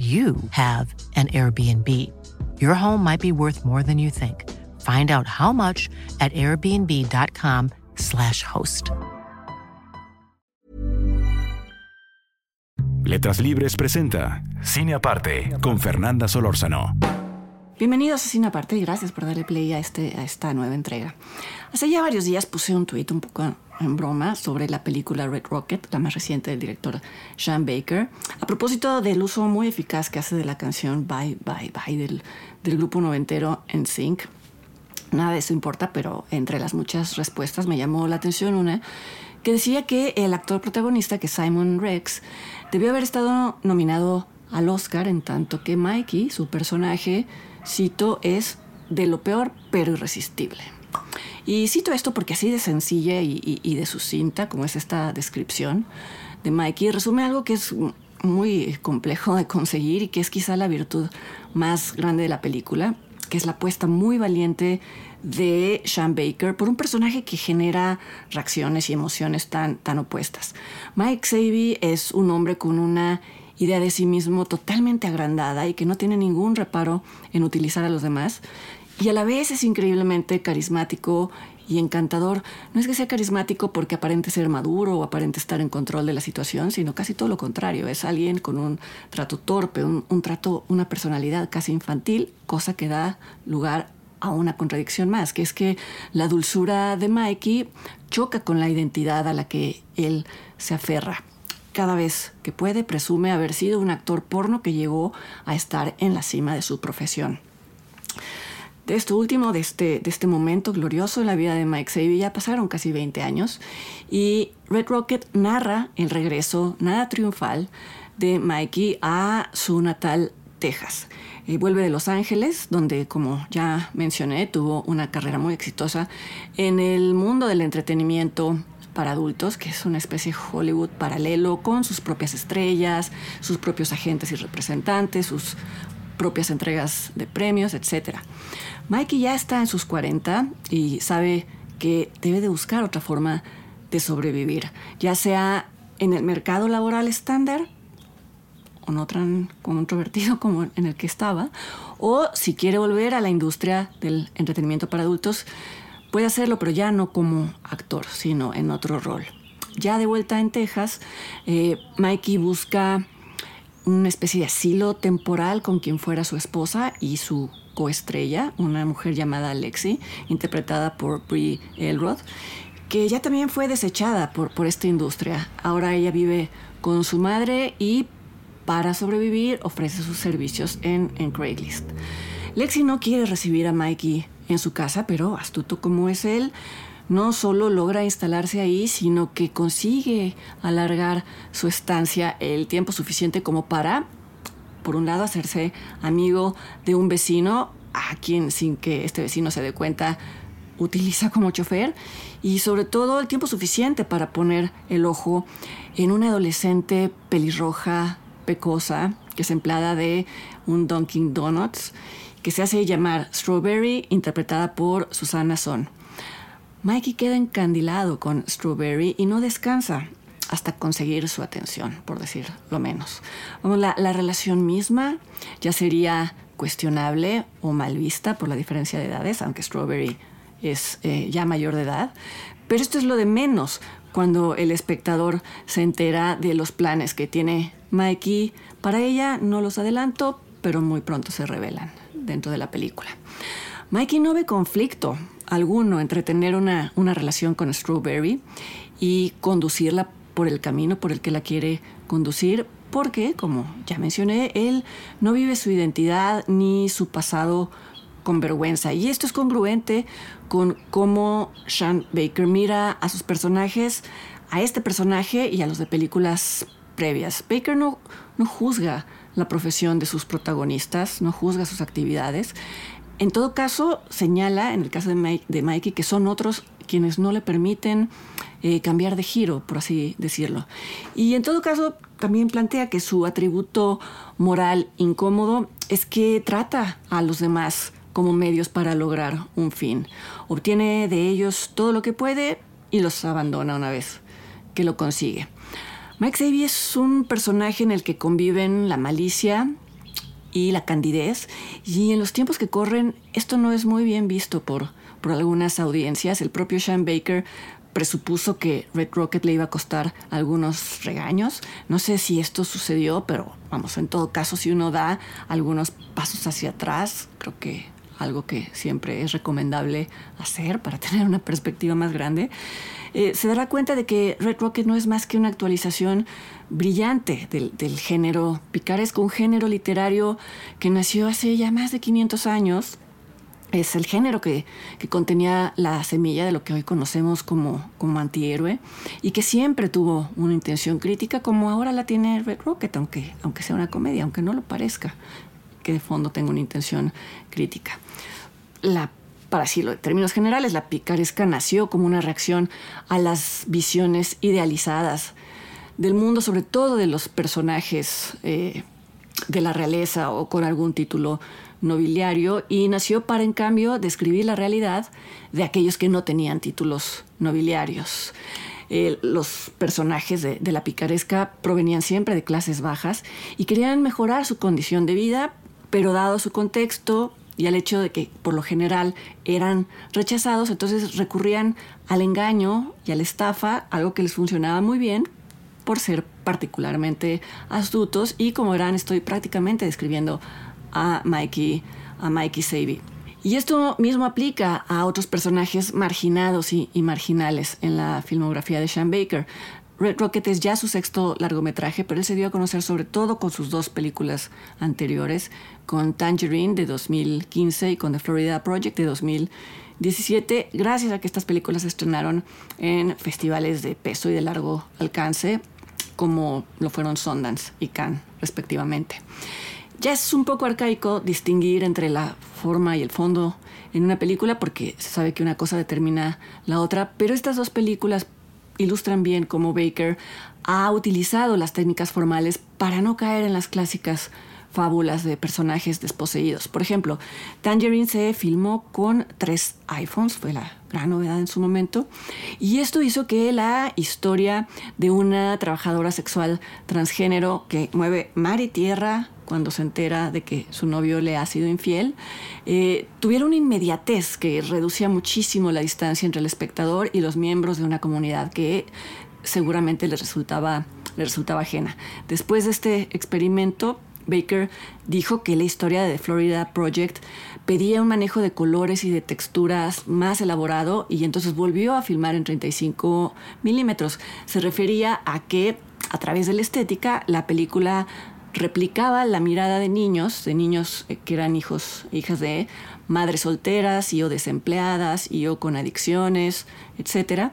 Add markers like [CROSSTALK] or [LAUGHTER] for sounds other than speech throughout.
you have an Airbnb. Your home might be worth more than you think. Find out how much at airbnb.com/slash host. Letras Libres presenta Cine Aparte con Fernanda Solórzano. Bienvenidos a Cine Aparte y gracias por darle play a, este, a esta nueva entrega. Hace ya varios días puse un tuit un poco en broma sobre la película Red Rocket, la más reciente del director Sean Baker, a propósito del uso muy eficaz que hace de la canción Bye Bye Bye del, del grupo noventero en Sync. Nada de eso importa, pero entre las muchas respuestas me llamó la atención una que decía que el actor protagonista, que Simon Rex, debió haber estado nominado al Oscar en tanto que Mikey, su personaje, cito, es de lo peor pero irresistible. Y cito esto porque así de sencilla y, de sucinta como es esta descripción de Mikey, resume algo que es muy complejo de conseguir y que es quizá la virtud más grande de la película, que es la apuesta muy valiente de Sean Baker por un personaje que genera reacciones y emociones tan, tan opuestas. Mike Savy es un hombre con una idea de sí mismo totalmente agrandada y que no tiene ningún reparo en utilizar a los demás y a la vez es increíblemente carismático y encantador. No es que sea carismático porque aparente ser maduro o aparente estar en control de la situación, sino casi todo lo contrario. Es alguien con un trato torpe, un, trato, una personalidad casi infantil, cosa que da lugar a una contradicción más, que es que la dulzura de Mikey choca con la identidad a la que él se aferra. Cada vez que puede, presume haber sido un actor porno que llegó a estar en la cima de su profesión de esto último, de este, de este momento glorioso en la vida de Mike Savy. Ya pasaron casi 20 años y Red Rocket narra el regreso nada triunfal de Mikey a su natal Texas. y vuelve de Los Ángeles, donde, como ya mencioné, tuvo una carrera muy exitosa en el mundo del entretenimiento para adultos, que es una especie de Hollywood paralelo con sus propias estrellas, sus propios agentes y representantes, sus propias entregas de premios, etc. Mikey ya está en sus 40 y sabe que debe de buscar otra forma de sobrevivir, ya sea en el mercado laboral estándar o no tan controvertido como en el que estaba, o si quiere volver a la industria del entretenimiento para adultos, puede hacerlo, pero ya no como actor, sino en otro rol. Ya de vuelta en Texas, eh, Mikey busca una especie de asilo temporal con quien fuera su esposa y su coestrella, una mujer llamada Lexi, interpretada por Brie Elrod, que ya también fue desechada por, por esta industria. Ahora ella vive con su madre y para sobrevivir ofrece sus servicios en, en Craigslist. Lexi no quiere recibir a Mikey en su casa, pero astuto como es él, no solo logra instalarse ahí, sino que consigue alargar su estancia el tiempo suficiente como para, por un lado, hacerse amigo de un vecino a quien sin que este vecino se dé cuenta utiliza como chofer y sobre todo el tiempo suficiente para poner el ojo en una adolescente pelirroja, pecosa, que es empleada de un Dunkin' Donuts, que se hace llamar Strawberry, interpretada por Susana Son. Mikey queda encandilado con Strawberry y no descansa hasta conseguir su atención, por decir lo menos. la, relación misma ya sería cuestionable o mal vista por la diferencia de edades, aunque Strawberry es eh, ya mayor de edad. Pero esto es lo de menos cuando el espectador se entera de los planes que tiene Mikey. Para ella no los adelanto, pero muy pronto se revelan dentro de la película. Mikey no ve conflicto alguno entre tener una, relación con Strawberry y conducirla por el camino por el que la quiere conducir, porque, como ya mencioné, él no vive su identidad ni su pasado con vergüenza. Y esto es congruente con cómo Sean Baker mira a sus personajes, a este personaje y a los de películas previas. Baker no, no juzga la profesión de sus protagonistas, no juzga sus actividades. En todo caso, señala, en el caso de, de Mikey, que son otros quienes no le permiten eh, cambiar de giro, por así decirlo. Y en todo caso, también plantea que su atributo moral incómodo es que trata a los demás como medios para lograr un fin. Obtiene de ellos todo lo que puede y los abandona una vez que lo consigue. Mike Savy es un personaje en el que conviven la malicia y la candidez y en los tiempos que corren esto no es muy bien visto por, por algunas audiencias. El propio Sean Baker presupuso que Red Rocket le iba a costar algunos regaños. No sé si esto sucedió, pero vamos, en todo caso, si uno da algunos pasos hacia atrás, creo que algo que siempre es recomendable hacer para [LAUGHS] tener una perspectiva más grande, eh, se dará cuenta de que Red Rocket no es más que una actualización brillante del, género picaresco, un género literario que nació hace ya más de 500 años. Es el género que, que contenía la semilla de lo que hoy conocemos como, como antihéroe y que siempre tuvo una intención crítica como ahora la tiene Red Rocket, aunque, aunque sea una comedia, aunque no lo parezca que de fondo tenga una intención crítica. La, para decirlo en términos generales, la picaresca nació como una reacción a las visiones idealizadas del mundo, sobre todo de los personajes eh, de la realeza o con algún título nobiliario, y nació para, en cambio, describir la realidad de aquellos que no tenían títulos nobiliarios. Eh, los personajes de, de, la picaresca provenían siempre de clases bajas y querían mejorar su condición de vida pero dado su contexto y al hecho de que por lo general eran rechazados, entonces recurrían al engaño y a la estafa, algo que les funcionaba muy bien por ser particularmente astutos y como verán estoy prácticamente describiendo a Mikey, a Mikey Savy. Y esto mismo aplica a otros personajes marginados y, y, marginales en la filmografía de Sean Baker. Red Rocket es ya su sexto largometraje, pero él se dio a conocer sobre todo con sus dos películas anteriores, con Tangerine de 2015 y con The Florida Project de 2017, gracias a que estas películas se estrenaron en festivales de peso y de largo alcance, como lo fueron Sundance y Cannes, respectivamente. Ya es un poco arcaico distinguir entre la forma y el fondo en una película porque se sabe que una cosa determina la otra, pero estas dos películas ilustran bien cómo Baker ha utilizado las técnicas formales para no caer en las clásicas fábulas de personajes desposeídos. Por ejemplo, Tangerine se filmó con tres iPhones, fue la gran novedad en su momento, y esto hizo que la historia de una trabajadora sexual transgénero que mueve mar y tierra cuando se entera de que su novio le ha sido infiel, eh, tuviera una inmediatez que reducía muchísimo la distancia entre el espectador y los miembros de una comunidad que seguramente le resultaba, le resultaba ajena. Después de este experimento, Baker dijo que la historia de The Florida Project pedía un manejo de colores y de texturas más elaborado y entonces volvió a filmar en 35 milímetros. Se refería a que a través de la estética la película replicaba la mirada de niños, de niños eh, que eran hijos, hijas de madres solteras y o desempleadas y o con adicciones, etcétera,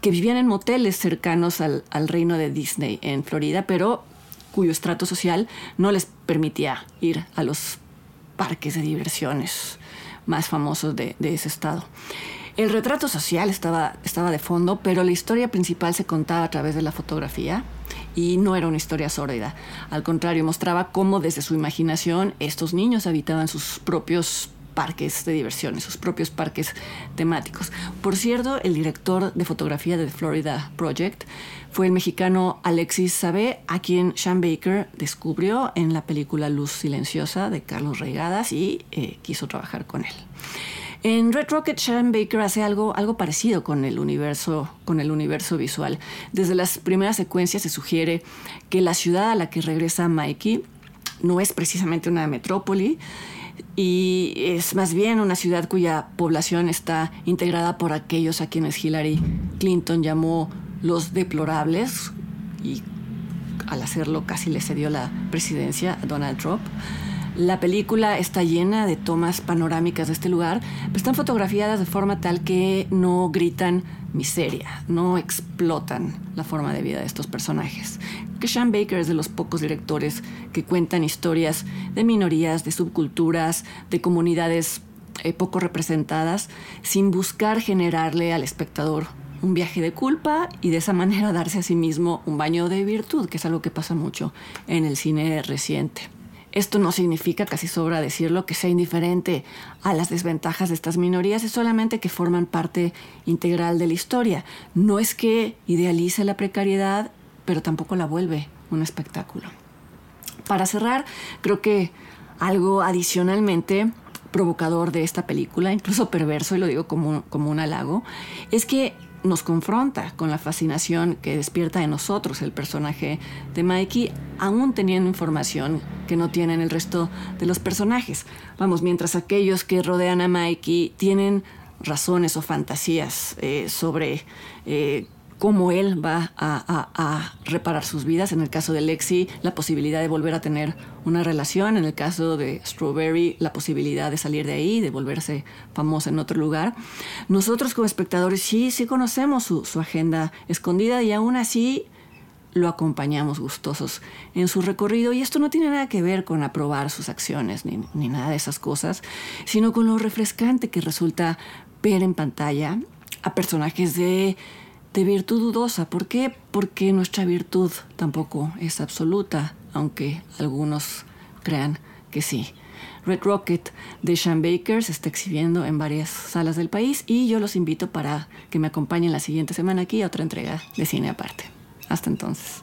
que vivían en moteles cercanos al, al reino de Disney en Florida, pero cuyo estrato social no les permitía ir a los parques de diversiones más famosos de, ese estado. El retrato social estaba, estaba de fondo, pero la historia principal se contaba a través de la fotografía y no era una historia sórdida. Al contrario, mostraba cómo desde su imaginación estos niños habitaban sus propios parques de diversiones, sus propios parques temáticos. Por cierto, el director de fotografía de The Florida Project fue el mexicano Alexis Sabé, a quien Sean Baker descubrió en la película Luz Silenciosa de Carlos Reigadas y eh, quiso trabajar con él. En Red Rocket, Sean Baker hace algo, algo parecido con el, universo, con el universo visual. Desde las primeras secuencias se sugiere que la ciudad a la que regresa Mikey no es precisamente una metrópoli, y es más bien una ciudad cuya población está integrada por aquellos a quienes Hillary Clinton llamó los deplorables y al hacerlo casi le cedió la presidencia a Donald Trump. La película está llena de tomas panorámicas de este lugar, pero están fotografiadas de forma tal que no gritan miseria, no explotan la forma de vida de estos personajes. Que Sean Baker es de los pocos directores que cuentan historias de minorías, de subculturas, de comunidades eh, poco representadas, sin buscar generarle al espectador un viaje de culpa y de esa manera darse a sí mismo un baño de virtud, que es algo que pasa mucho en el cine reciente. Esto no significa, casi sobra decirlo, que sea indiferente a las desventajas de estas minorías, es solamente que forman parte integral de la historia. No es que idealice la precariedad, pero tampoco la vuelve un espectáculo. Para cerrar, creo que algo adicionalmente provocador de esta película, incluso perverso, y lo digo como, como un halago, es que nos confronta con la fascinación que despierta en nosotros el personaje de Mikey, aún teniendo información que no tienen el resto de los personajes. Vamos, mientras aquellos que rodean a Mikey tienen razones o fantasías eh, sobre eh, cómo él va a, reparar sus vidas. En el caso de Lexi, la posibilidad de volver a tener una relación. En el caso de Strawberry, la posibilidad de salir de ahí, de volverse famosa en otro lugar. Nosotros como espectadores sí, sí conocemos su, agenda escondida y aún así lo acompañamos gustosos en su recorrido. Y esto no tiene nada que ver con aprobar sus acciones ni, ni nada de esas cosas, sino con lo refrescante que resulta ver en pantalla a personajes de de virtud dudosa. ¿Por qué? Porque nuestra virtud tampoco es absoluta, aunque algunos crean que sí. Red Rocket de Sean Baker se está exhibiendo en varias salas del país y yo los invito para que me acompañen la siguiente semana aquí a otra entrega de cine aparte. Hasta entonces.